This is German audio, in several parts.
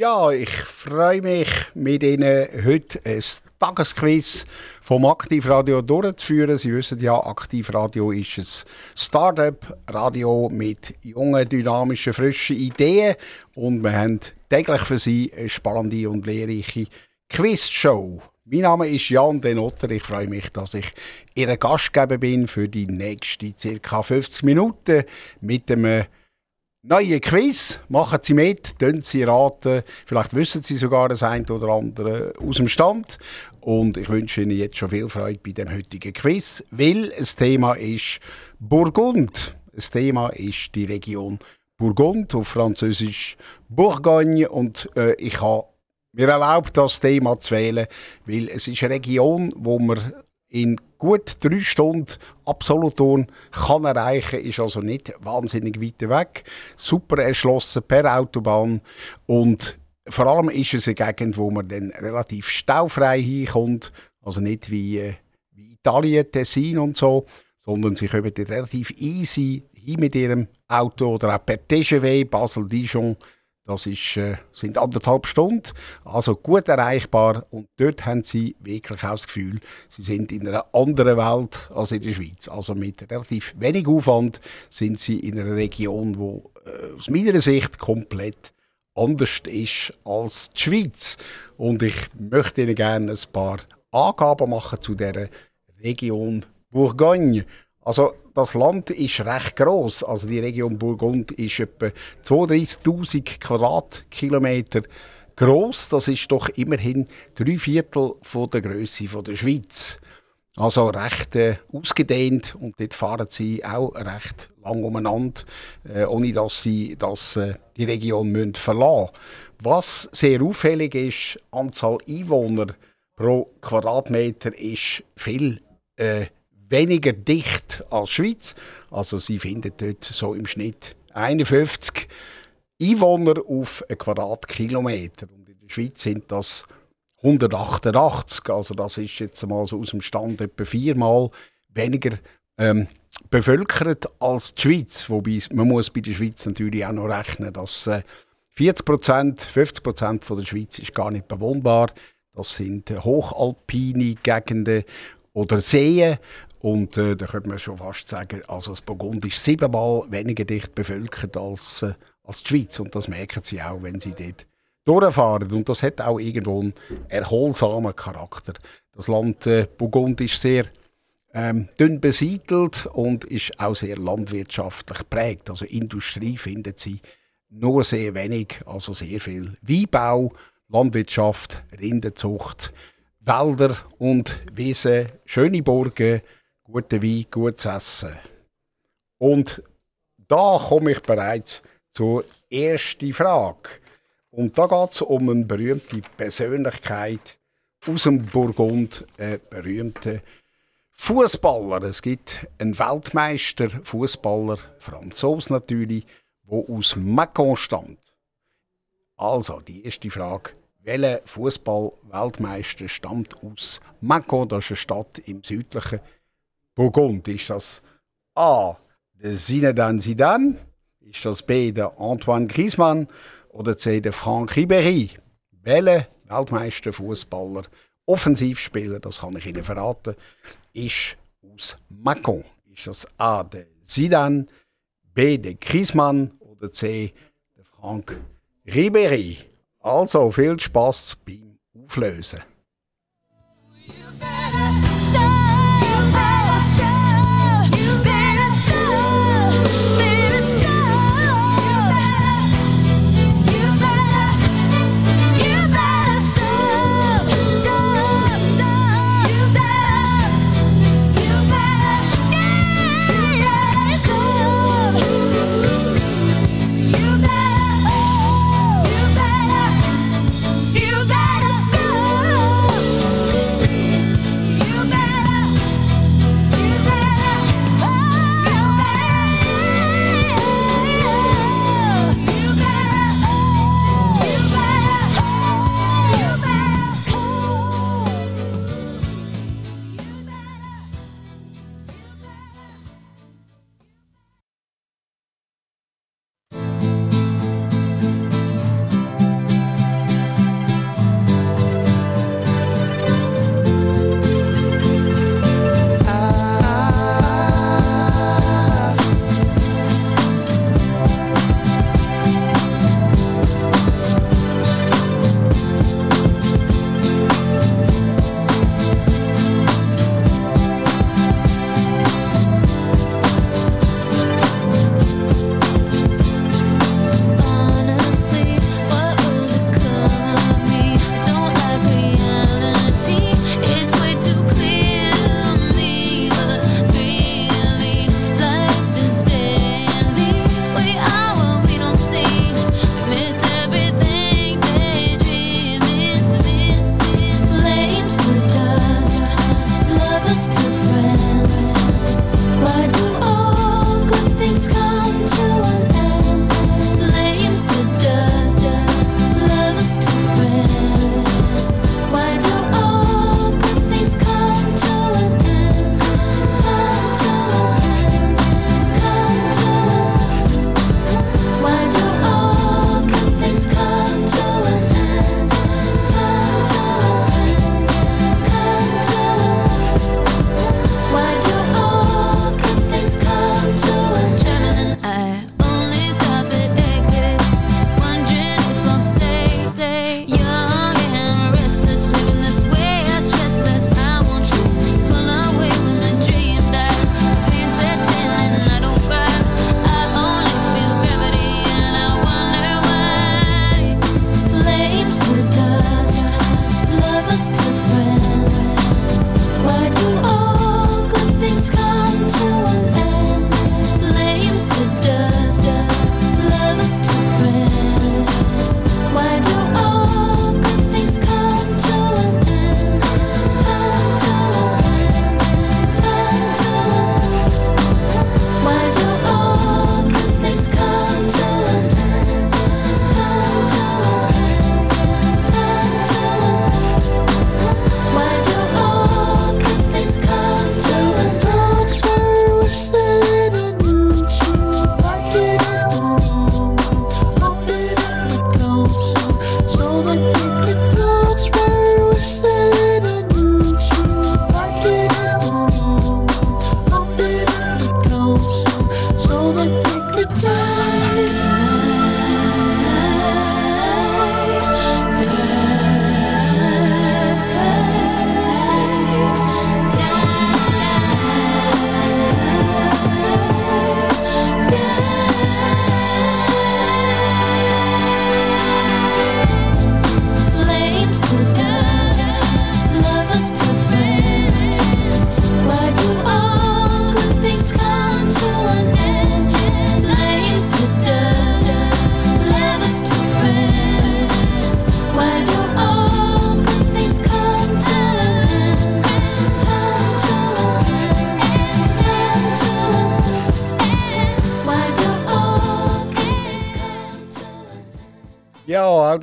Ja, ich freue mich, mit Ihnen heute ein Tagesquiz vom Aktivradio durchzuführen. Sie wissen ja, Aktivradio ist ein Start-up-Radio mit jungen, dynamischen, frischen Ideen. Und wir haben täglich für Sie eine spannende und lehrreiche Quizshow. Mein Name ist Jan Denotter. Ich freue mich, dass ich Ihr Gastgeber bin für die nächsten ca. 50 Minuten mit einem Neue Quiz, machen Sie mit, tun Sie raten. Vielleicht wissen Sie sogar das eine oder andere aus dem Stand. Und ich wünsche Ihnen jetzt schon viel Freude bei dem heutigen Quiz, weil das Thema ist Burgund. Das Thema ist die Region Burgund, auf Französisch Bourgogne. Und äh, ich habe mir erlaubt, das Thema zu wählen, weil es ist eine Region, wo man in gut drei Stunden Absoluton kann erreichen, ist also nicht wahnsinnig weit weg. Super erschlossen per Autobahn und vor allem ist es eine Gegend, wo man dann relativ staufrei hinkommt, also nicht wie, äh, wie Italien, Tessin und so, sondern sie dort relativ easy hin mit ihrem Auto oder auch per TGV Basel-Dijon das ist, äh, sind anderthalb Stunden, also gut erreichbar. Und dort haben sie wirklich auch das Gefühl, sie sind in einer anderen Welt als in der Schweiz. Also mit relativ wenig Aufwand sind sie in einer Region, wo äh, aus meiner Sicht komplett anders ist als die Schweiz. Und ich möchte Ihnen gerne ein paar Angaben machen zu der Region Bourgogne. Also das Land ist recht groß. Also die Region Burgund ist etwa 32.000 Quadratkilometer groß. Das ist doch immerhin drei Viertel von der Größe der Schweiz. Also recht äh, ausgedehnt und dort fahren sie auch recht lang umeinander, äh, ohne dass sie das, äh, die Region müssen verlassen Was sehr auffällig ist, die Anzahl Einwohner pro Quadratmeter ist viel äh, weniger dicht als Schweiz. Also sie finden dort so im Schnitt 51 Einwohner auf einen Quadratkilometer. Und in der Schweiz sind das 188. Also das ist jetzt mal so aus dem Stand etwa viermal weniger ähm, bevölkert als die Schweiz. Wobei man muss bei der Schweiz natürlich auch noch rechnen, dass äh, 40 Prozent, 50 Prozent der Schweiz ist gar nicht bewohnbar. Das sind hochalpine Gegenden oder Seen und äh, da könnte man schon fast sagen, also das Burgund ist siebenmal weniger dicht bevölkert als, äh, als die Schweiz. Und das merken sie auch, wenn sie dort durchfahren. Und das hat auch irgendwo einen erholsamen Charakter. Das Land äh, Burgund ist sehr ähm, dünn besiedelt und ist auch sehr landwirtschaftlich prägt. Also Industrie findet sie nur sehr wenig, also sehr viel Weinbau, Landwirtschaft, Rindenzucht, Wälder und Wiesen, schöne Burgen, guten Wein, gutes Essen. Und da komme ich bereits zur ersten Frage. Und da geht es um eine berühmte Persönlichkeit aus dem Burgund, einen berühmten Fußballer. Es gibt einen Weltmeister, Fußballer, Franzos natürlich, der aus Macon stammt. Also, die erste Frage. Welcher Fußball-Weltmeister stammt aus Macon? Das ist eine Stadt im südlichen Burgund ist das A. der Zinedine Zidane, ist das B. der Antoine Griezmann oder C. der Franck Ribéry. Welcher Weltmeister Fußballer, Offensivspieler, das kann ich Ihnen verraten, ist aus Macon. Ist das A. der Zidane, B. der Griezmann oder C. der Franck Ribéry. Also viel Spaß beim Auflösen. auch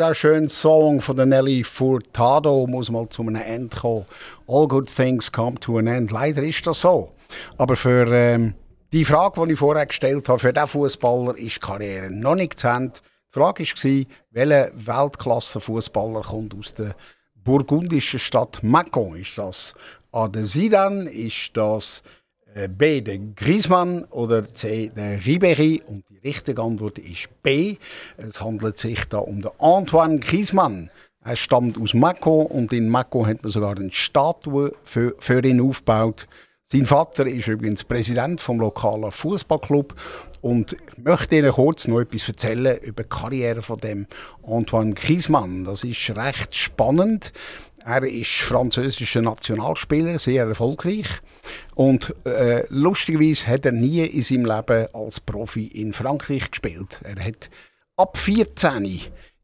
der schöne Song von der Nelly Furtado muss mal zu einem Ende kommen. All good things come to an end. Leider ist das so. Aber für ähm, die Frage, die ich vorher gestellt habe, für diesen Fußballer ist die Karriere noch nicht zu Ende. Die Frage war, welcher Weltklasse-Fußballer kommt aus der burgundischen Stadt Macon? Ist das A. de Zidane? Ist das äh, B. der Griezmann oder C. der Ribéry? Und richtige Antwort ist B. Es handelt sich da um den Antoine Griezmann. Er stammt aus Macon und in Macon hat man sogar eine Statue für, für ihn aufgebaut. Sein Vater ist übrigens Präsident vom lokalen Fußballclub und ich möchte Ihnen kurz noch etwas erzählen über die Karriere von dem Antoine Griezmann. Das ist recht spannend. Er ist französischer Nationalspieler, sehr erfolgreich. Und äh, lustigerweise hat er nie in seinem Leben als Profi in Frankreich gespielt. Er hat ab 14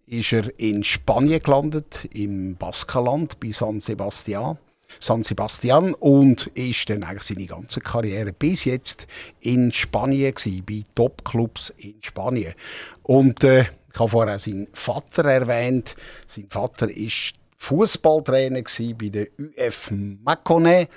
ist er in Spanien gelandet, im Baskenland bei San Sebastian. San Sebastian und ist dann eigentlich seine ganze Karriere bis jetzt in Spanien gewesen, bei Topclubs in Spanien. Und äh, ich habe vorher seinen Vater erwähnt. Sein Vater ist Fußballtrainer bei der UF Macone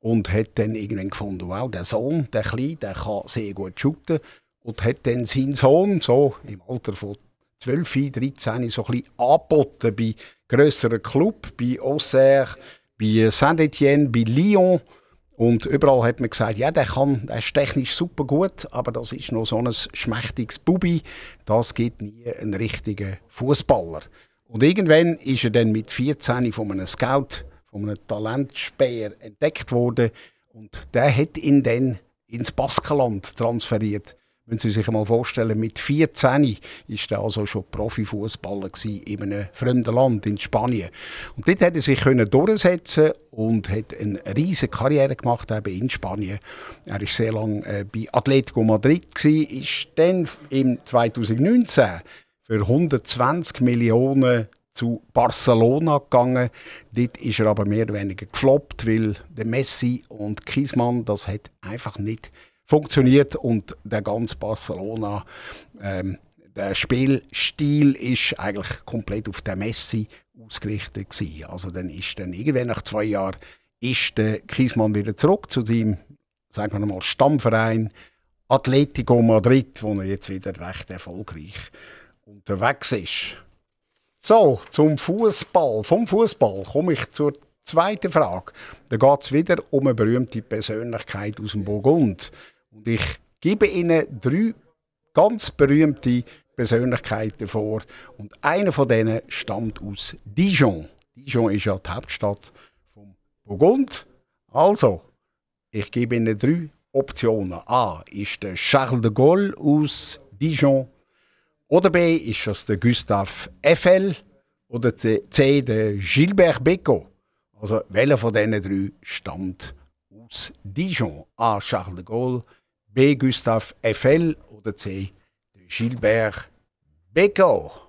und hat dann irgendwann gefunden, wow, der Sohn, der Kleine, der kann sehr gut shooten und hat dann seinen Sohn so im Alter von 12, 13 so ein bisschen angeboten bei grösseren Clubs, bei Auxerre, bei Saint-Etienne, bei Lyon. Und überall hat man gesagt, ja, der, kann, der ist technisch super gut, aber das ist noch so ein schmächtiges Bubi. Das gibt nie einen richtigen Fußballer. Und irgendwann ist er dann mit 14 von einem Scout, von einem Talentspäher entdeckt worden. Und der hat ihn dann ins Baskenland transferiert. Wenn Sie sich mal vorstellen, mit 14 ist er also schon Profifußballer in einem fremden Land, in Spanien. Und dort hat er sich durchsetzen und hat eine riesige Karriere gemacht eben in Spanien. Er war sehr lange äh, bei Atletico Madrid ist dann im 2019 für 120 Millionen zu Barcelona gegangen. Dort ist er aber mehr oder weniger gefloppt, weil der Messi und Kiesmann das hat einfach nicht funktioniert und der ganze Barcelona, ähm, der Spielstil ist eigentlich komplett auf den Messi ausgerichtet gewesen. Also dann ist dann irgendwann nach zwei Jahren ist der Kiesmann wieder zurück zu seinem, sagen wir mal, Stammverein Atletico Madrid, wo er jetzt wieder recht erfolgreich unterwegs ist. So, zum Fußball. Vom Fußball komme ich zur zweiten Frage. Da geht es wieder um eine berühmte Persönlichkeit aus dem Burgund. Und ich gebe Ihnen drei ganz berühmte Persönlichkeiten vor. Und einer von denen stammt aus Dijon. Dijon ist ja die Hauptstadt von Burgund. Also, ich gebe Ihnen drei Optionen. A ist der Charles de Gaulle aus Dijon. Oder B ist das der Gustave Eiffel. Oder C der Gilbert Bécaud. Also, welcher von diesen drei stammt aus Dijon? A. Charles de Gaulle. B. Gustave Eiffel oder C. Gilbert Bécaud.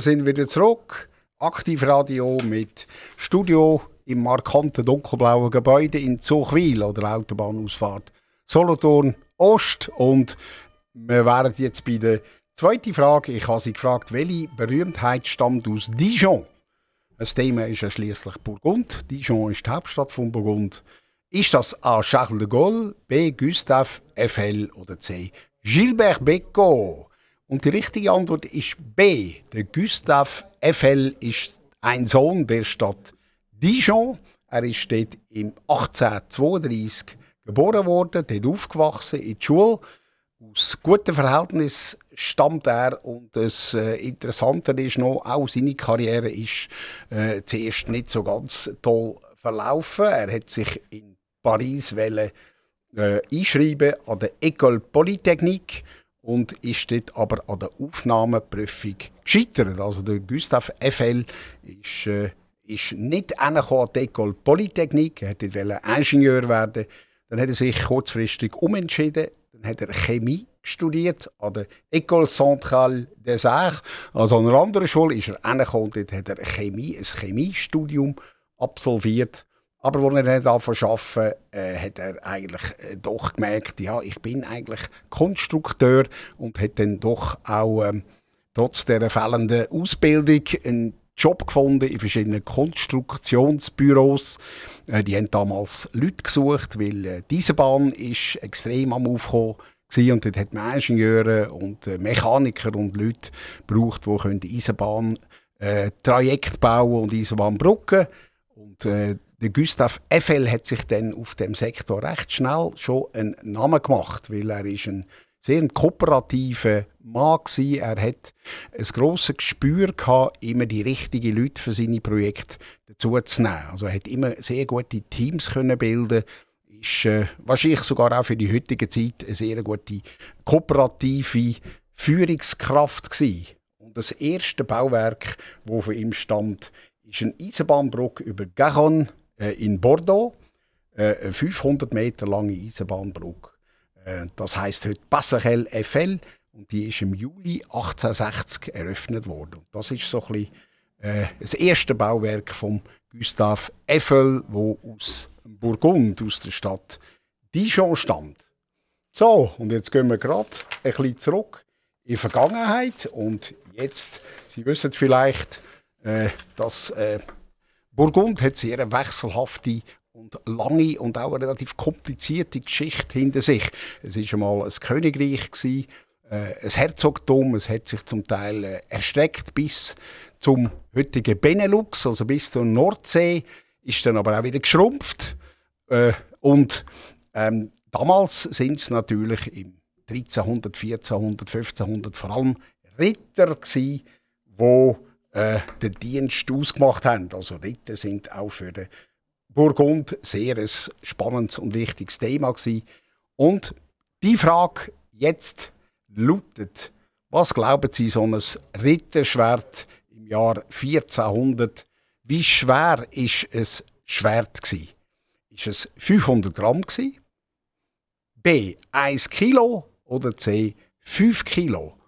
Wir sind wieder zurück. Aktivradio mit Studio im markanten dunkelblauen Gebäude in Zuchwil oder Autobahnausfahrt Solothurn Ost. Und wir wären jetzt bei der zweiten Frage. Ich habe Sie gefragt, welche Berühmtheit stammt aus Dijon? Das Thema ist ja schließlich Burgund. Dijon ist die Hauptstadt von Burgund. Ist das A. Charles de Gaulle, B. Gustave Eiffel oder C. Gilbert Bécaud? Und die richtige Antwort ist B. Der Gustave Eiffel ist ein Sohn der Stadt Dijon. Er ist dort im 1832 geboren worden, dort aufgewachsen in der Schule. Aus guten Verhältnissen stammt er und das äh, Interessante ist noch, auch seine Karriere ist äh, zuerst nicht so ganz toll verlaufen. Er hat sich in Paris wollen, äh, einschreiben an der École Polytechnique und ist dort aber an der Aufnahmeprüfung gescheitert. Also der Gustave Eiffel ist, äh, ist nicht an die École Polytechnique, er wollte Ingenieur werden. Dann hat er sich kurzfristig umentschieden, dann hat er Chemie studiert an der École Centrale des Arts. Also an einer anderen Schule ist er angekommen, dort hat er Chemie, ein Chemiestudium absolviert aber als er dann angefangen arbeiten, äh, hat er eigentlich äh, doch gemerkt, ja, ich bin eigentlich Konstrukteur und hat dann doch auch ähm, trotz der fehlenden Ausbildung einen Job gefunden in verschiedenen Konstruktionsbüros. Äh, die haben damals Leute gesucht, weil äh, diese Bahn ist extrem am Aufkommen und dort hat man Ingenieure und äh, Mechaniker und Leute gebraucht, die Eisenbahn äh, bauen und Eisenbahnbrücken und äh, der Gustav Eiffel hat sich dann auf dem Sektor recht schnell schon einen Namen gemacht, weil er ist ein sehr kooperativer Mann war. Er hat ein grosses Gespür gehabt, immer die richtigen Leute für seine Projekte dazu zu nehmen. Also er hat immer sehr gute Teams können bilden ist äh, wahrscheinlich sogar auch für die heutige Zeit eine sehr gute kooperative Führungskraft gewesen. Und das erste Bauwerk, das von ihm stammt, ist eine Eisenbahnbrücke über äh, in Bordeaux. Äh, eine 500 Meter lange Eisenbahnbrücke. Äh, das heißt heute Passerelle Eiffel und die ist im Juli 1860 eröffnet worden. das ist so ein bisschen, äh, das erste Bauwerk von Gustave Eiffel, wo aus Burgund, aus der Stadt Dijon stammt. So, und jetzt gehen wir gerade ein bisschen zurück in die Vergangenheit und jetzt, Sie wissen vielleicht, äh, dass äh, Burgund hat sehr eine wechselhafte und lange und auch eine relativ komplizierte Geschichte hinter sich. Es war einmal ein Königreich, gewesen, äh, ein Herzogtum, es hat sich zum Teil äh, erstreckt bis zum heutigen Benelux, also bis zur Nordsee, ist dann aber auch wieder geschrumpft. Äh, und ähm, damals sind es natürlich im 1300, 1400, 1500 vor allem Ritter die äh, den Dienst ausgemacht haben. Also Ritter sind auch für den Burgund sehr ein spannendes und wichtiges Thema gewesen. Und die Frage jetzt lautet, was glauben Sie, so ein Ritterschwert im Jahr 1400, wie schwer ist es Schwert gewesen? Es 500 Gramm gewesen? B 1 Kilo oder C 5 Kilo?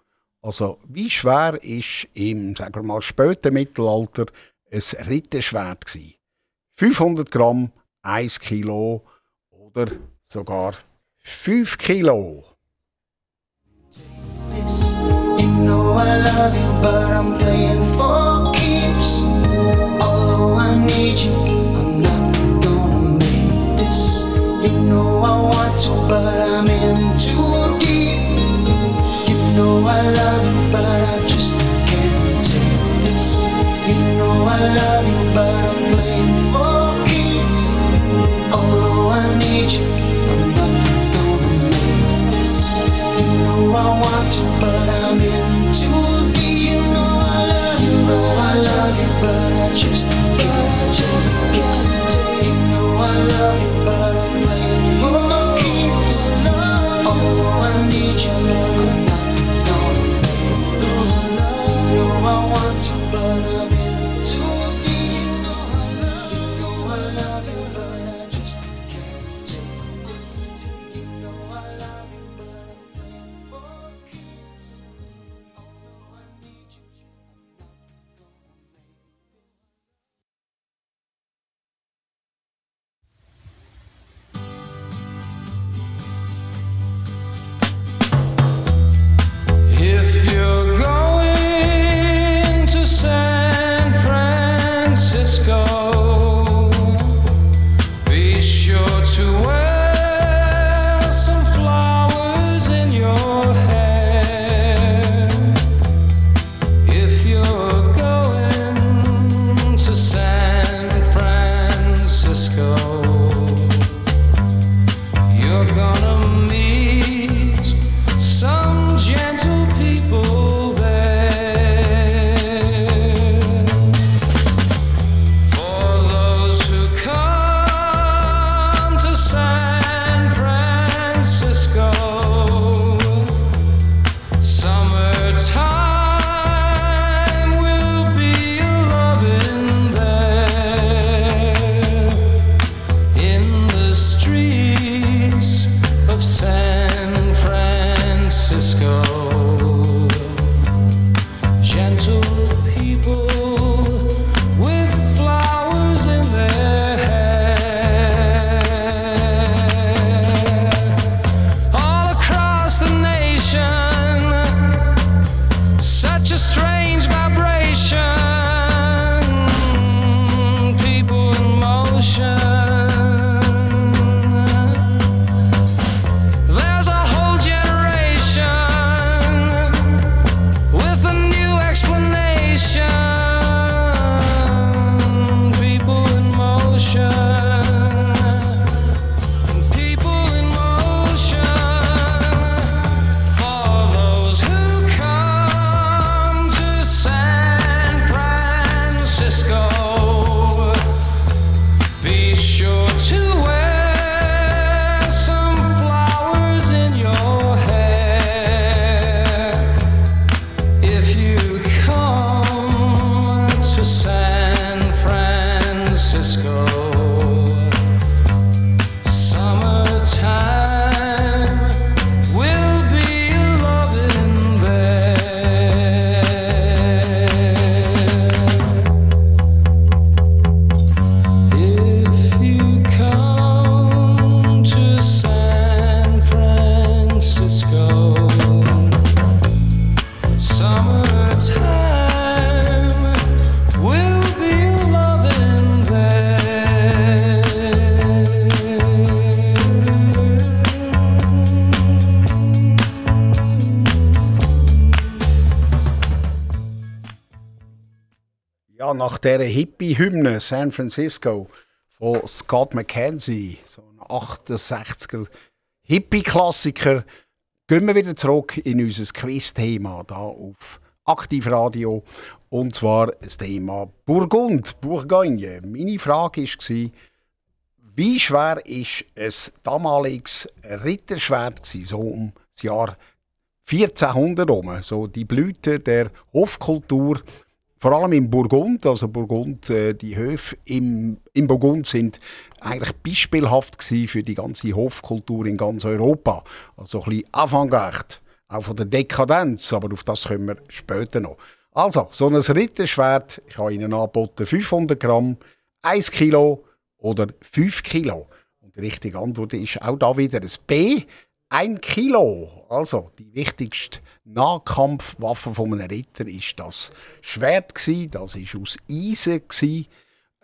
Also, wie schwer ist im sagen wir mal, späten Mittelalter ein Ritterschwert gewesen? 500 Gramm, 1 Kilo oder sogar 5 Kilo? You I love you, but I'm playing for love dieser Hippie-Hymne San Francisco von Scott McKenzie, so ein 68er Hippie-Klassiker, gehen wir wieder zurück in unser Quiz-Thema hier auf Aktivradio. Und zwar das Thema Burgund, Bourgogne. Meine Frage war, wie schwer war ein damaliges Ritterschwert so um das Jahr 1400 herum, so die Blüte der Hofkultur, vor allem im Burgund, also Burgund, äh, die Höfe im, im Burgund sind eigentlich beispielhaft für die ganze Hofkultur in ganz Europa. Also ein bisschen Avantgarde, auch von der Dekadenz, aber auf das kommen wir später noch. Also, so ein Ritterschwert, ich habe Ihnen angeboten 500 Gramm, 1 Kilo oder 5 Kilo. Und die richtige Antwort ist auch da wieder ein B, 1 Kilo. Also, die wichtigste Nahkampfwaffe von einem Ritter ist das Schwert gsi, das ist aus Eisen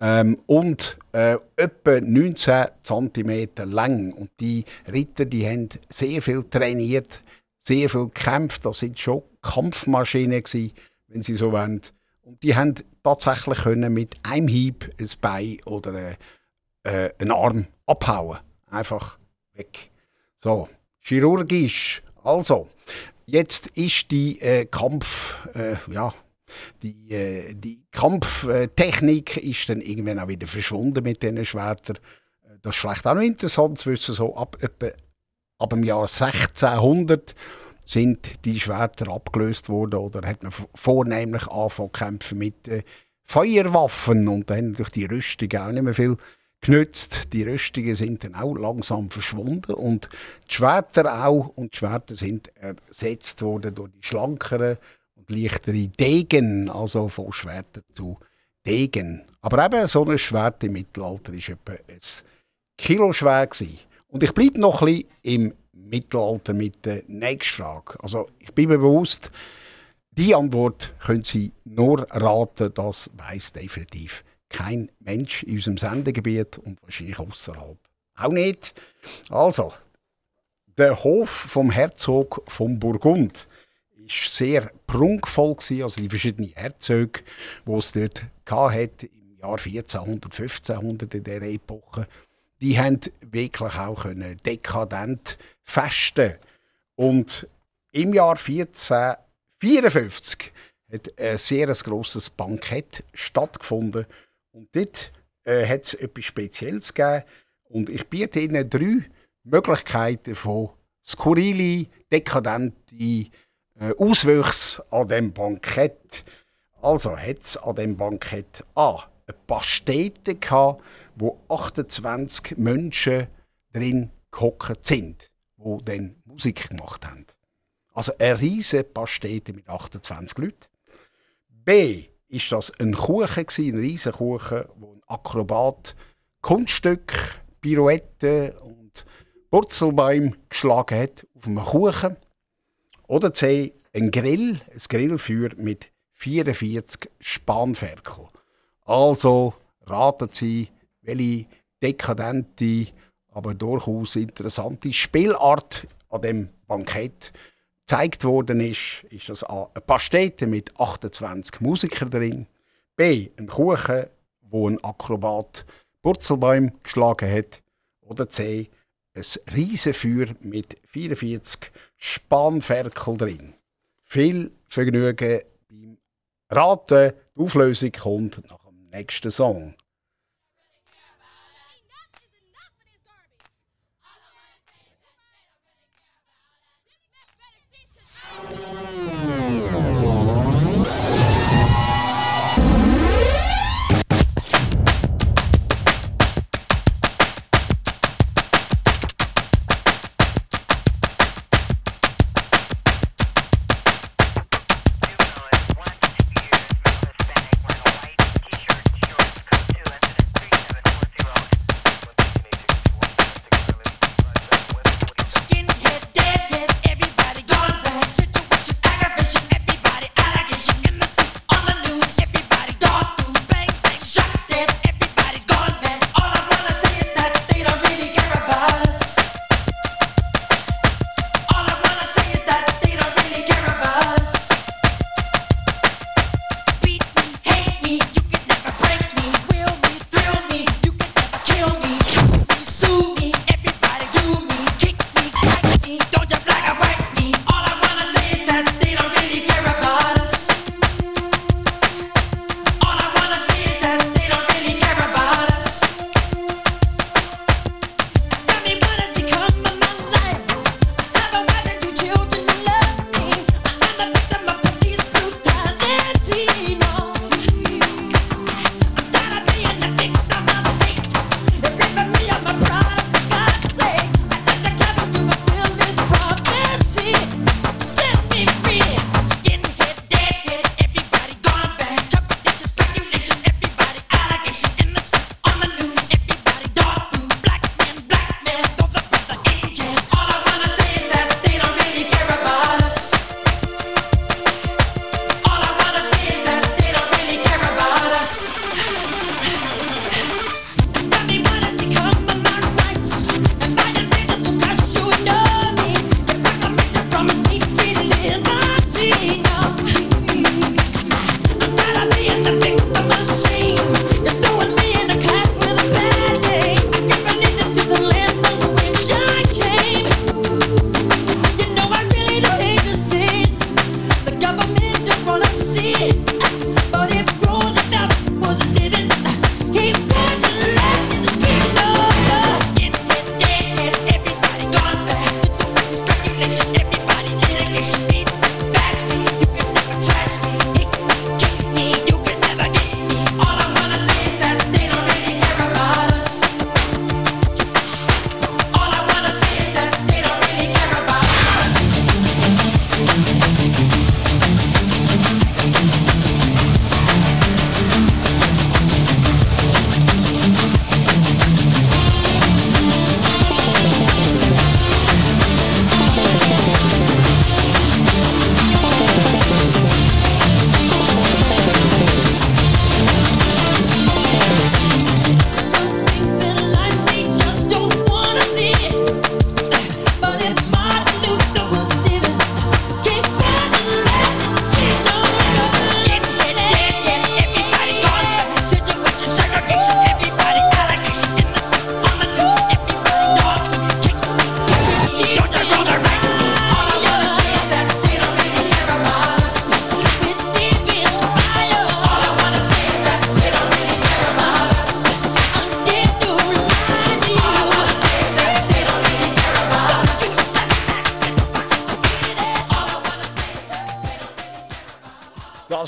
ähm, und äh, etwa 19 cm lang. Und die Ritter, die haben sehr viel trainiert, sehr viel gekämpft. Das sind schon Kampfmaschinen gsi, wenn sie so wollen. Und die haben tatsächlich können mit einem Hieb ein Bein oder äh, äh einen Arm abhauen. Einfach weg. So, chirurgisch. Also, Jetzt ist die äh, Kampf, äh, ja, die, äh, die Kampftechnik ist dann irgendwann auch wieder verschwunden mit diesen Schwertern. Das ist vielleicht auch noch interessant zu so ab, etwa, ab dem Jahr 1600 sind die Schwerter abgelöst worden oder hat man vornehmlich angefangen mit äh, Feuerwaffen und dann durch die Rüstung auch nicht mehr viel genützt. Die Rüstungen sind dann auch langsam verschwunden und die Schwerter auch. Und die Schwerter sind ersetzt worden durch die schlankeren und leichtere Degen, also von Schwertern zu Degen. Aber eben so ein Schwert im Mittelalter war etwa ein Kilo schwer. Gewesen. Und ich bleibe noch ein im Mittelalter mit der nächsten Frage. Also ich bin mir bewusst, die Antwort können Sie nur raten, das weiß definitiv kein Mensch in unserem Sendegebiet und wahrscheinlich außerhalb. Auch nicht. Also, der Hof vom Herzog von Burgund ist sehr prunkvoll gewesen, also die verschiedenen Herzöge, die es dort hat im Jahr 1400, 1500 in dieser Epoche, die haben wirklich auch können dekadent festen. Und im Jahr 1454 hat ein sehr grosses Bankett stattgefunden und dort äh, hat es etwas Spezielles gegeben. Und ich biete Ihnen drei Möglichkeiten von skurrile, dekadente äh, Auswüchse an dem Bankett. Also hat es an dem Bankett A eine Pastete gehabt, wo 28 Menschen drin gehockt sind, die dann Musik gemacht haben. Also eine riesige Pastete mit 28 Leuten. B ist das ein Kuchen gewesen, ein riesiger Kuchen, wo ein Akrobat Kunststück, Pirouetten und Purzelbäume geschlagen hat auf einem Kuchen. Oder C, ein Grill, ein Grillfeuer mit 44 Spanferkel. Also raten Sie, welche dekadente, aber durchaus interessante Spielart an dem Bankett gezeigt worden ist, ist das A, eine Pastete mit 28 Musikern drin, B, ein Kuchen, wo ein Akrobat Purzelbäume geschlagen hat, oder C, ein Riesenfeuer mit 44 Spanferkel drin. Viel Vergnügen beim Raten. Die Auflösung kommt nach dem nächsten Song.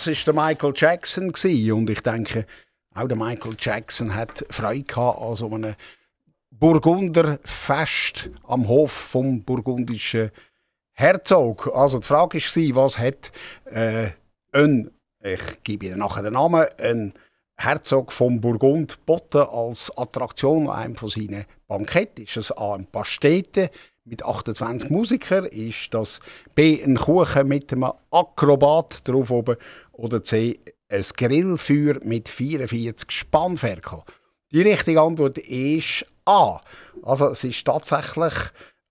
Das ist der Michael Jackson und ich denke, auch der Michael Jackson hat Freude gehabt an so einem Burgunderfest am Hof vom burgundischen Herzog. Also die Frage war, was hat äh, ein, ich gebe Ihnen nachher den Namen, ein Herzog von Burgund geboten als Attraktion an einem von seinen Banketten? Ist es A, ein Pastete mit 28 Musikern? Ist das B, ein Kuchen mit einem Akrobat drauf oben? Oder C, ein Grillfeuer mit 44 Spannferkeln? Die richtige Antwort ist A. Also es ist tatsächlich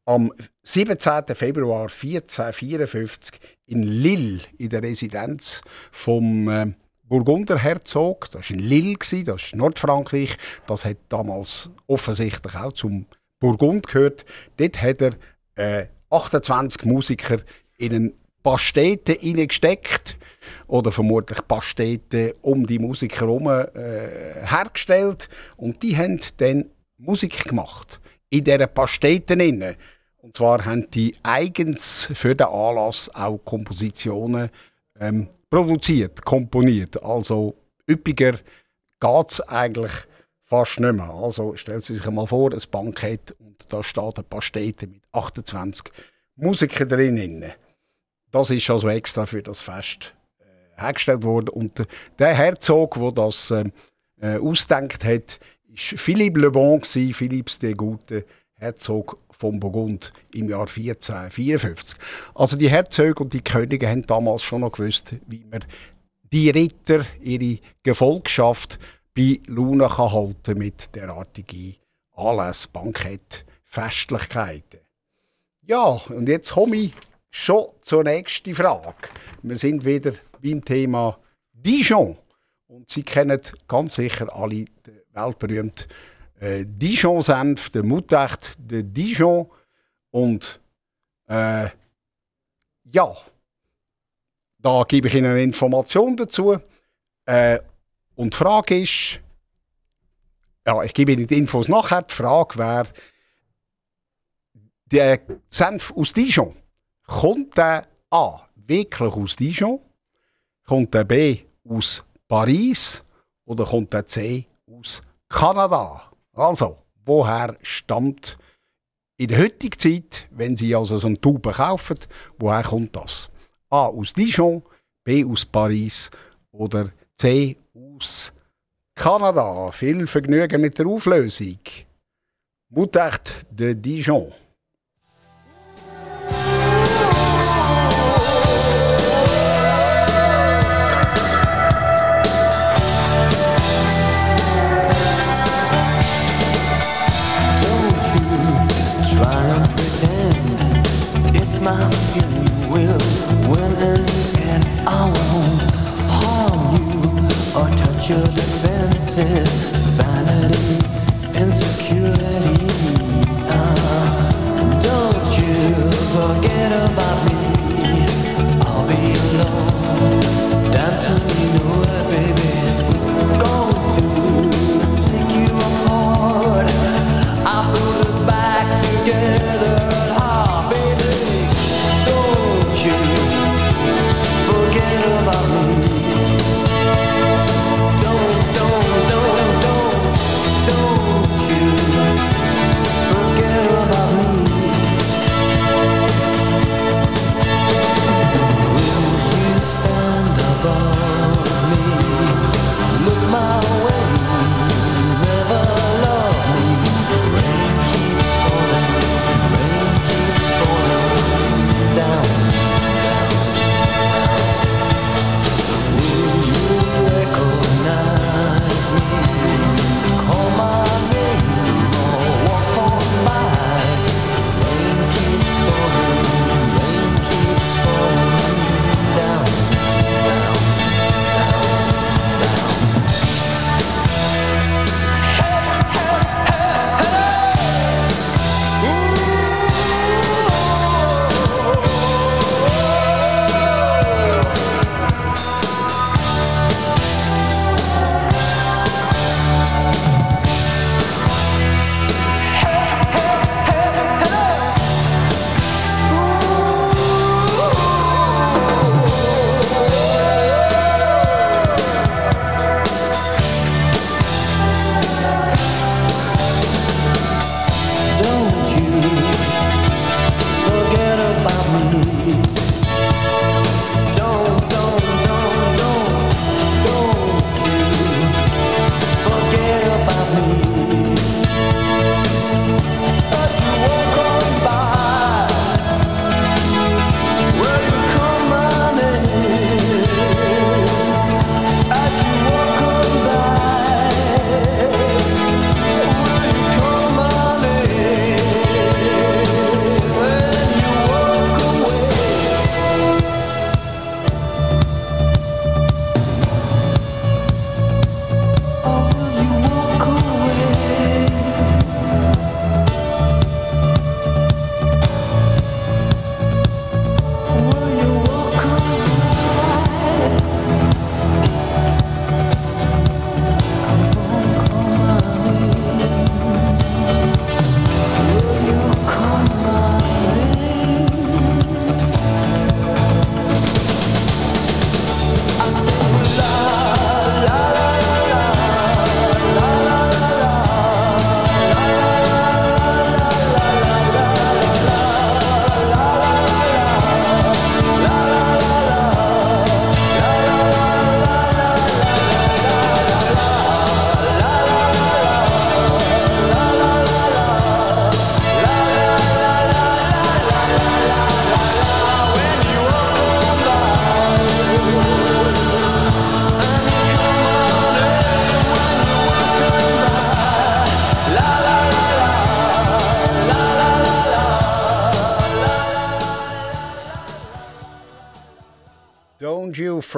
am 17. Februar 1454 in Lille, in der Residenz vom äh, Burgunderherzog. Das war in Lille, das ist Nordfrankreich. Das hat damals offensichtlich auch zum Burgund gehört. Dort hat er äh, 28 Musiker in einen Pastete hineingesteckt oder vermutlich Pastete um die Musiker herum äh, hergestellt und die haben dann Musik gemacht in dieser Pastete inne. Und zwar haben die eigens für den Anlass auch Kompositionen ähm, produziert, komponiert. Also üppiger geht es eigentlich fast nicht mehr. Also stellen Sie sich mal vor, ein Bankett und da steht eine Pastete mit 28 Musikern drin. Das ist also extra für das Fest hergestellt worden. Und der Herzog, der das ähm, äh, ausdenkt hat, ist Philippe Le Bon, Philipps der Gute, Herzog von Burgund im Jahr 1454. Also die Herzöge und die Könige haben damals schon noch gewusst, wie man die Ritter, ihre Gefolgschaft bei Laune kann halten mit derartigen Anlässe, Bankett, Festlichkeiten. Ja, und jetzt komme ich schon zur nächsten Frage. Wir sind wieder beim Thema Dijon. Und Sie kennen ganz sicher alle den weltberühmten äh, Dijon-Senf, der Mutacht de Dijon. Und äh, ja, da gebe ich Ihnen eine Information dazu. Äh, und die Frage ist, ja, ich gebe Ihnen die Infos nachher. Die Frage wäre, der Senf aus Dijon, kommt der A wirklich aus Dijon? Kommt der B aus Paris? Oder kommt der C aus Kanada? Also, woher stammt in der heutigen Zeit, wenn Sie also so einen Tube kaufen, woher kommt das? A aus Dijon, B aus Paris oder C aus Kanada. Viel Vergnügen mit der Auflösung. Mutacht de Dijon.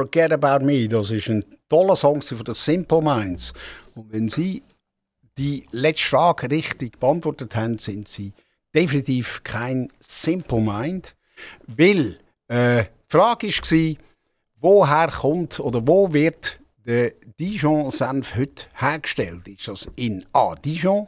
Forget About Me. Das ist ein toller Song von den Simple Minds. Und wenn Sie die letzte Frage richtig beantwortet haben, sind Sie definitiv kein Simple Mind. Weil äh, die Frage war, woher kommt oder wo wird der Dijon-Senf heute hergestellt? Ist das in A. Dijon,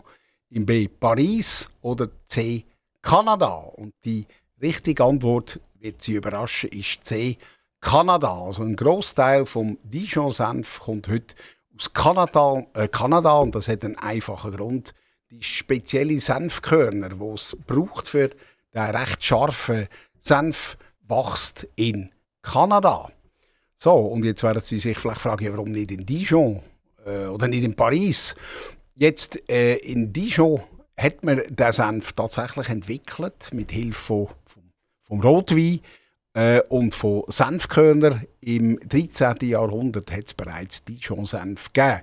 in B. Paris oder C. Kanada? Und die richtige Antwort wird Sie überraschen, ist C. Kanada. Also ein Großteil vom Dijon-Senf kommt heute aus Kanada, äh, Kanada und das hat einen einfachen Grund. Die spezielle Senfkörner, die es braucht für den recht scharfen Senf, wächst in Kanada. So, und jetzt werden Sie sich vielleicht fragen, warum nicht in Dijon äh, oder nicht in Paris. Jetzt äh, in Dijon hat man den Senf tatsächlich entwickelt mit Hilfe vom, vom Rotwein äh, und von Senfkörner im 13. Jahrhundert hat es bereits Dijon-Senf gegeben.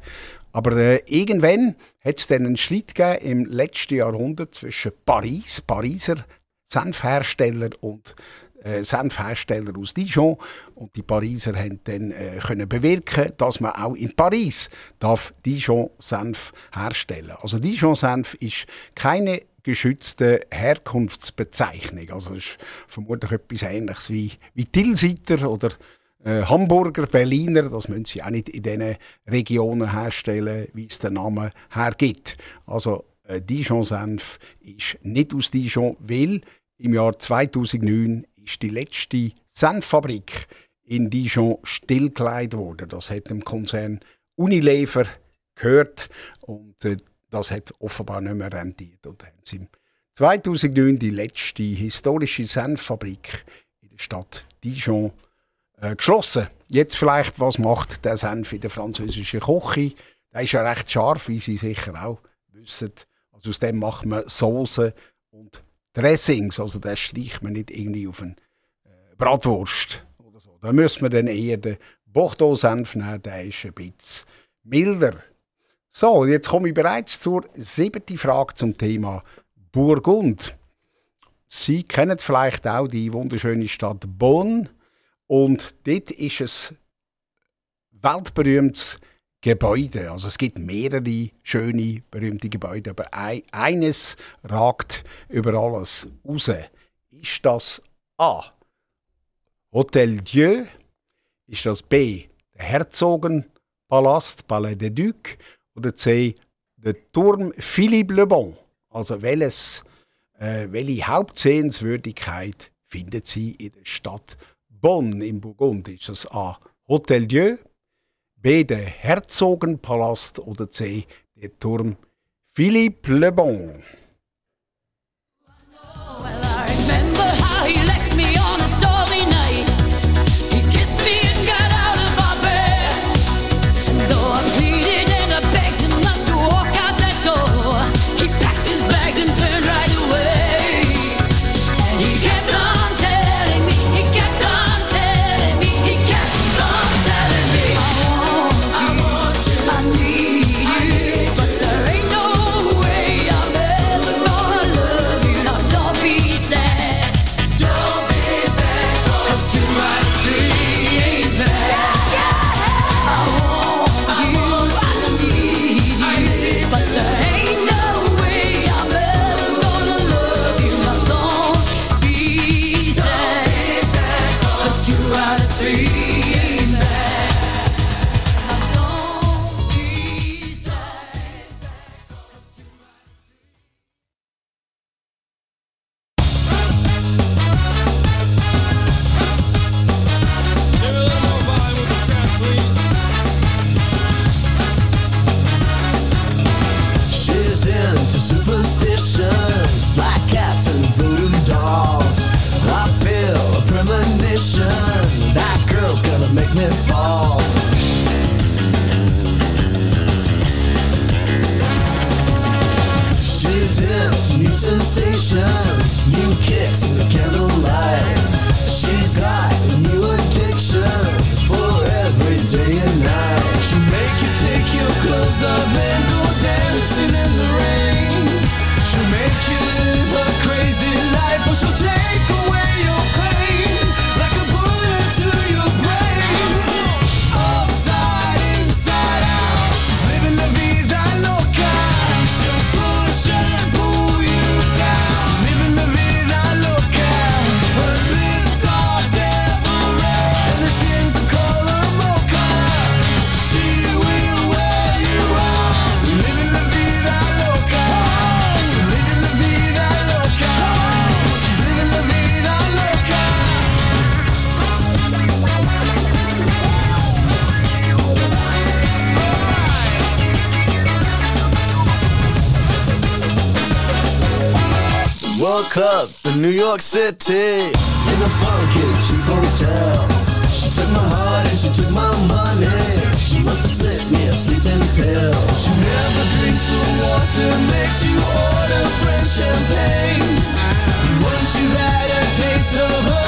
Aber äh, irgendwann hat es dann einen Streit gegeben im letzten Jahrhundert zwischen Paris, Pariser Senfhersteller und äh, Senfhersteller aus Dijon. Und die Pariser haben dann äh, können bewirken, dass man auch in Paris darf Dijon-Senf herstellen. Also Dijon-Senf ist keine geschützte Herkunftsbezeichnung. Also es ist vermutlich etwas Ähnliches wie, wie Tilsiter oder äh, Hamburger, Berliner. Das müssen sie auch nicht in diesen Regionen herstellen, wie es der Name hergibt. Also äh, Dijon-Senf ist nicht aus Dijon, weil im Jahr 2009 ist die letzte Senffabrik in Dijon stillgelegt worden. Das hat dem Konzern Unilever gehört und äh, das hat offenbar nicht mehr rentiert. Und haben sie 2009 die letzte historische Senffabrik in der Stadt Dijon äh, geschlossen. Jetzt vielleicht, was macht der Senf in der französischen Küche? Der ist ja recht scharf, wie Sie sicher auch wissen. Also aus dem macht man Soße und Dressings. Also das streicht man nicht irgendwie auf eine äh, Bratwurst oder so. Da müssen wir dann eher den Bordeaux-Senf nehmen, der ist ein bisschen milder. So, jetzt komme ich bereits zur siebten Frage zum Thema Burgund. Sie kennen vielleicht auch die wunderschöne Stadt Bonn. Und dort ist es weltberühmtes Gebäude. Also es gibt mehrere schöne, berühmte Gebäude, aber eines ragt über alles raus. Ist das A. Hotel Dieu? Ist das B. Der Herzogenpalast, Palais des Ducs? Oder C, der Turm Philippe Le Bon. Also welches, äh, welche Hauptsehenswürdigkeit findet Sie in der Stadt Bonn im Burgund? Ist das A. Hotel Dieu, B. der Herzogenpalast oder C. der Turm Philippe Le Bon? woke apparitions, black cats and voodoo dolls. I feel a premonition that girl's gonna make me fall. She's in new sensations, new kicks in the candlelight. She's got up in New York City in a funky cheap hotel. She took my heart and she took my money. She must have slipped me a sleeping pill. She never drinks the water, makes you order French champagne. Once you've had a taste of her,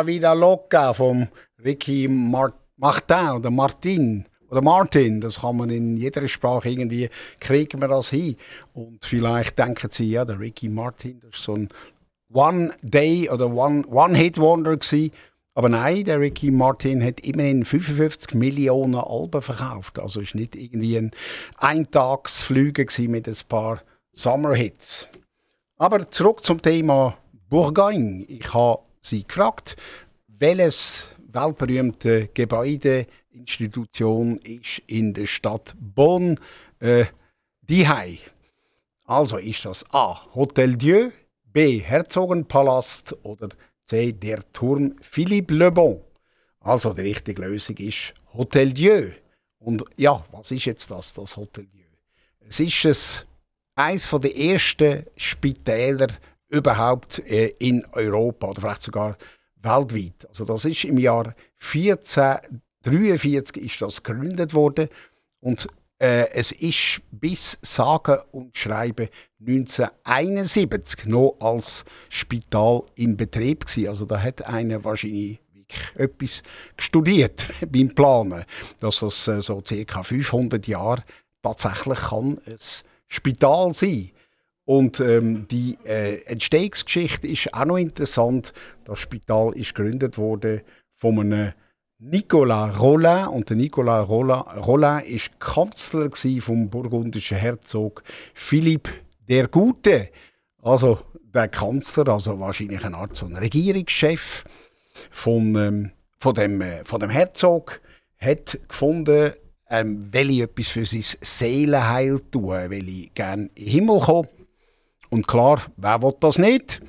La Vida Loca vom Ricky Mar Martin oder Martin oder Martin, das kann man in jeder Sprache irgendwie, kriegen wir das hin. Und vielleicht denken Sie, ja, der Ricky Martin, das ist so ein One-Day- oder One- One-Hit-Wonder gewesen. Aber nein, der Ricky Martin hat immerhin 55 Millionen Alben verkauft. Also ist nicht irgendwie ein Eintagsflüge mit ein paar Summer-Hits. Aber zurück zum Thema Bourgogne. Ich habe Sie gefragt, welches weltberühmte Gebäude, Institution ist in der Stadt Bonn äh, die Also ist das A. Hotel Dieu, B. Herzogenpalast oder C. Der Turm Philippe Le Bon. Also die richtige Lösung ist Hotel Dieu. Und ja, was ist jetzt das, das Hotel Dieu? Es ist es eines der ersten Spitäler überhaupt äh, in Europa oder vielleicht sogar weltweit. Also das ist im Jahr 1443 ist das gegründet worden und äh, es ist bis sage und schreibe 1971 noch als Spital im Betrieb gewesen. Also da hat einer wahrscheinlich etwas studiert beim Planen, dass das äh, so ca. 500 Jahre tatsächlich kann ein Spital sein. Und ähm, die äh, Entstehungsgeschichte ist auch noch interessant. Das Spital ist gegründet worden von einem Nicolas Rollin. Und der Nicolas Rollin, Rollin ist Kanzler vom burgundischen Herzog Philipp der Gute. Also der Kanzler, also wahrscheinlich eine Art so ein Regierungschef von, ähm, von, dem, äh, von dem Herzog, hat gefunden, ähm, will ich etwas für sein Seelenheil tun, will ich gerne in den Himmel kommen. Und klar, wer will das nicht?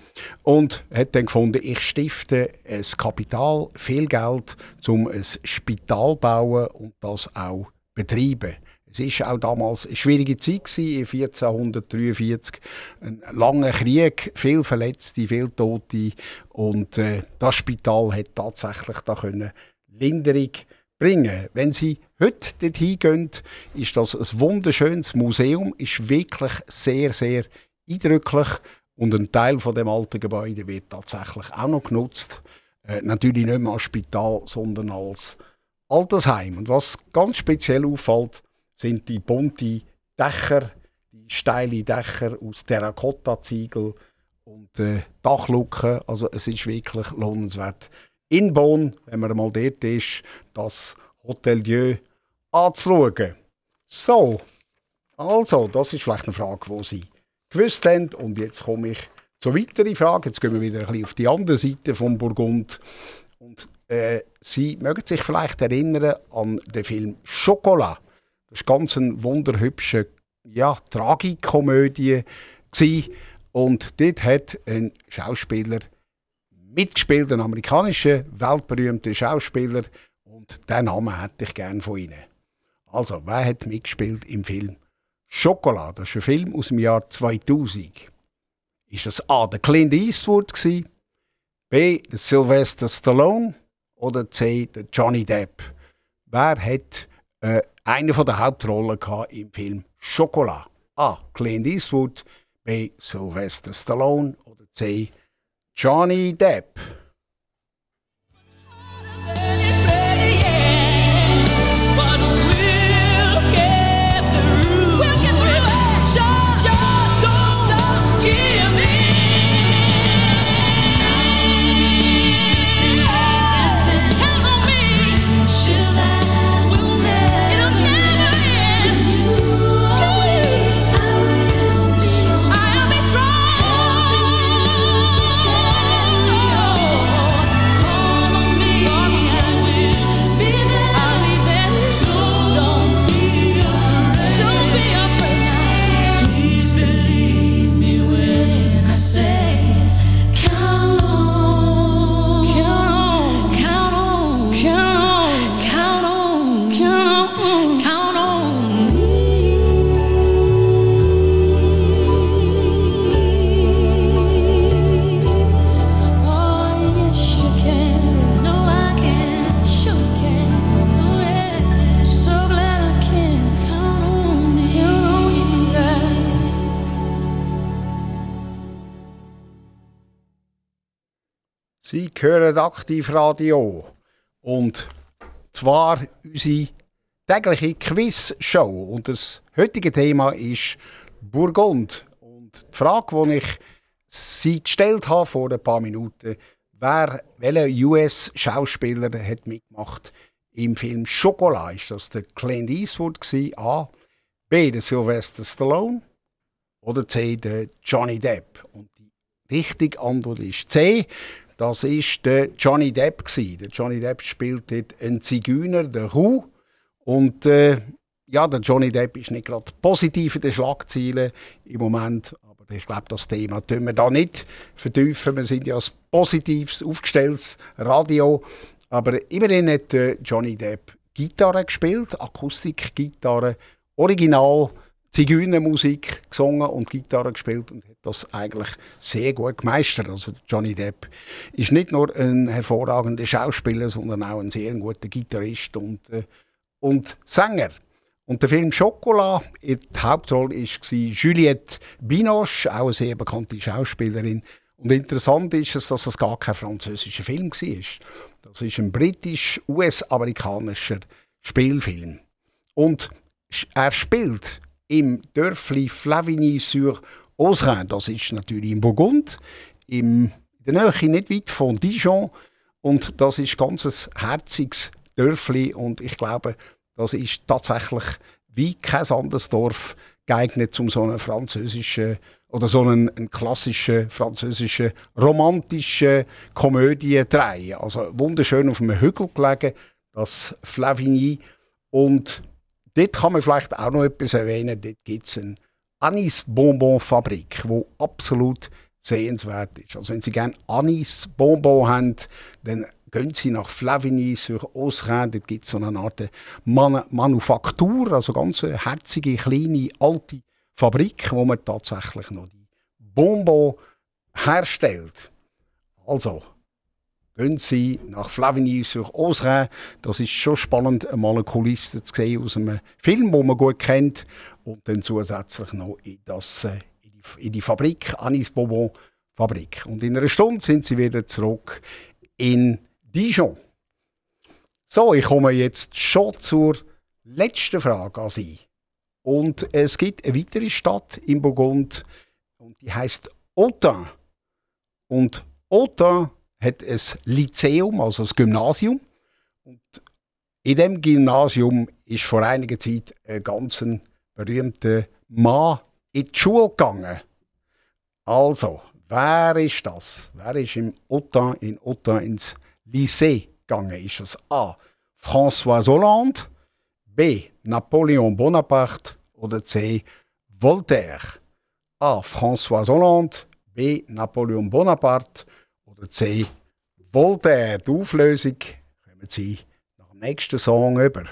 Und hat dann gefunden, ich stifte ein Kapital, viel Geld, um ein Spital zu bauen und das auch betreiben. Es war auch damals eine schwierige Zeit, gewesen, 1443. Ein langer Krieg, viel Verletzte, viel Tote. Und äh, das Spital hat tatsächlich da können Linderung bringen. Wenn Sie heute dorthin gehen, ist das ein wunderschönes Museum, ist wirklich sehr, sehr eindrücklich. Und ein Teil von dem alten Gebäude wird tatsächlich auch noch genutzt. Äh, natürlich nicht mehr als Spital, sondern als Altersheim. Und was ganz speziell auffällt, sind die bunten Dächer, die steilen Dächer aus Terrakotta-Ziegel und äh, Dachluken. Also es ist wirklich lohnenswert. In Bonn, wenn man mal dort ist, das Hotel Dieu anzuschauen. So, also, das ist vielleicht eine Frage, die Sie gewusst haben. Und jetzt komme ich So weitere Frage, jetzt gehen wir wieder ein bisschen auf die andere Seite vom Burgund. Und äh, Sie mögen sich vielleicht erinnern an den Film Chocolat. Das war ganz eine wunderhübsche ja, Tragikomödie. Gewesen. Und dort hat ein Schauspieler mitgespielt, ein amerikanischer, weltberühmter Schauspieler. Und den Namen hätte ich gerne von Ihnen. Also, wer hat mitgespielt im Film Chocolat? Das ist ein Film aus dem Jahr 2000. Ist das A. der Clint Eastwood, gewesen, B. der Sylvester Stallone oder C. der Johnny Depp? Wer hat äh, eine der Hauptrollen im Film Chocolat? A. Clint Eastwood, B. Sylvester Stallone oder C. Johnny Depp? Aktivradio. Und zwar unsere tägliche Quiz-Show. Und das heutige Thema ist Burgund. Und die Frage, die ich Sie gestellt habe vor ein paar Minuten, wer, welcher US-Schauspieler hat mitgemacht im Film Chocolat? Ist das der Clint Eastwood gewesen? A. B. Der Sylvester Stallone? Oder C. Der Johnny Depp? Und die richtige Antwort ist C. Das ist der Johnny Depp. Der Johnny Depp spielt dort einen Zigeuner, der Ru. Und äh, ja, der Johnny Depp ist nicht gerade positiv in den Schlagzeilen im Moment. Aber ich glaube, das Thema tun wir da nicht vertiefen. Wir sind ja ein positives, aufgestelltes Radio. Aber immerhin hat äh, Johnny Depp Gitarre gespielt, Akustikgitarre, Original Zigeunermusik gesungen und Gitarre gespielt und hat das eigentlich sehr gut gemeistert. Also Johnny Depp ist nicht nur ein hervorragender Schauspieler, sondern auch ein sehr guter Gitarrist und, äh, und Sänger. Und der Film Chocolat, die Hauptrolle war Juliette Binoche, auch eine sehr bekannte Schauspielerin. Und interessant ist es, dass es gar kein französischer Film war. Das ist ein britisch-US-amerikanischer Spielfilm. Und er spielt im Dörfli Flavigny-sur-Osrin. Das ist natürlich im Burgund, in der Nähe nicht weit von Dijon. Und das ist ganz ein herziges Dörfli und ich glaube, das ist tatsächlich wie kein anderes Dorf geeignet, um so einen französischen oder so einen, einen klassischen französischen romantischen Komödie drehen. Also wunderschön auf einem Hügel gelegen, das Flavigny. Und Dort kann man vielleicht auch noch etwas erwähnen. Dort gibt es eine Anis-Bonbon-Fabrik, die absolut sehenswert ist. Also wenn Sie gerne Anis-Bonbon haben, dann gehen Sie nach Flavigny sur Osrin. Dort gibt es so eine Art Man Manufaktur, also ganz herzige, kleine, alte Fabrik, wo man tatsächlich noch die Bonbon herstellt. Also, gehen Sie nach Flavigny sur Osrin. Das ist schon spannend, einmal eine Kulisse zu sehen aus einem Film, den man gut kennt. Und dann zusätzlich noch in, das, äh, in, die, Fabrik, Anis Bonbon Fabrik. Und in einer Stunde sind Sie wieder zurück in Dijon. So, ich komme jetzt schon zur letzten Frage an Sie. Und es gibt eine weitere Stadt in Burgund und die heißt Autun. Und Autun hat ein Lyzeum, also ein Gymnasium. Und in dem Gymnasium ist vor einiger Zeit ein ganz berühmter Mann in die Schule gegangen. Also, Wer ist das? Wer ist im Autun, in Autun ins Lycée gegangen? Ist es A. François Hollande, B. Napoleon Bonaparte oder C. Voltaire? A. François Hollande, B. Napoleon Bonaparte oder C. Voltaire? Die Auflösung kommen Sie nach dem nächsten Song über.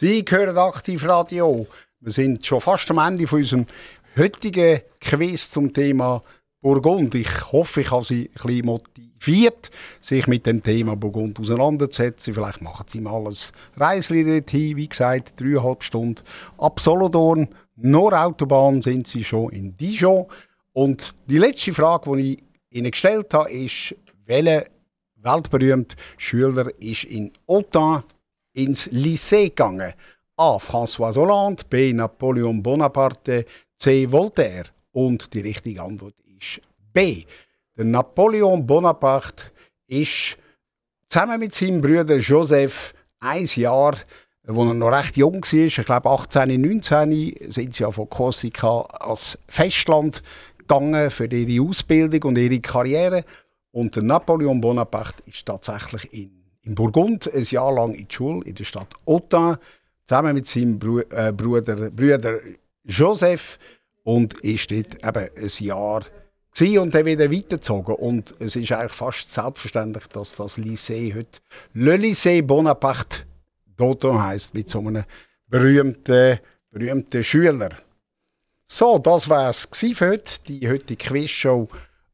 Sie hören Aktivradio. Wir sind schon fast am Ende von unserem heutigen Quiz zum Thema Burgund. Ich hoffe, ich habe Sie ein bisschen motiviert, sich mit dem Thema Burgund auseinanderzusetzen. Vielleicht machen Sie mal ein Reisli dorthin. Wie gesagt, dreieinhalb Stunden ab Solothurn. Nur Autobahn sind Sie schon in Dijon. Und die letzte Frage, die ich Ihnen gestellt habe, ist, welcher weltberühmte Schüler ist in Autun ins Lycée gegangen? A. François Hollande, B. Napoleon Bonaparte, C. Voltaire. Und die richtige Antwort ist B. Der Napoleon Bonaparte ist zusammen mit seinem Bruder Joseph ein Jahr, wo er noch recht jung war, ich glaube 18, 19, sind sie ja von Korsika als Festland gegangen für ihre Ausbildung und ihre Karriere. Und der Napoleon Bonaparte ist tatsächlich in, in Burgund ein Jahr lang in die Schule in der Stadt Autun, zusammen mit seinem Bru äh, Bruder, Bruder Joseph und ist dort eben ein Jahr und dann wieder weitergezogen. Und es ist eigentlich fast selbstverständlich, dass das Lycée heute Le Lycée Bonaparte d'Autun heisst, mit so einem berühmten, berühmten Schüler. So, das war es für heute, die heutige Quizshow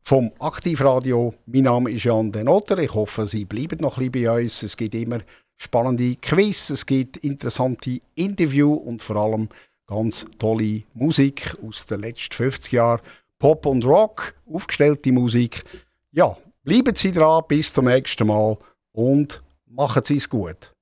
vom Aktivradio. Mein Name ist Jan Denotter. Ich hoffe, Sie bleiben noch ein bisschen bei uns. Es gibt immer spannende Quiz, es gibt interessante Interviews und vor allem ganz tolle Musik aus den letzten 50 Jahren. Pop und Rock, aufgestellte Musik. Ja, bleiben Sie dran, bis zum nächsten Mal und machen Sie es gut.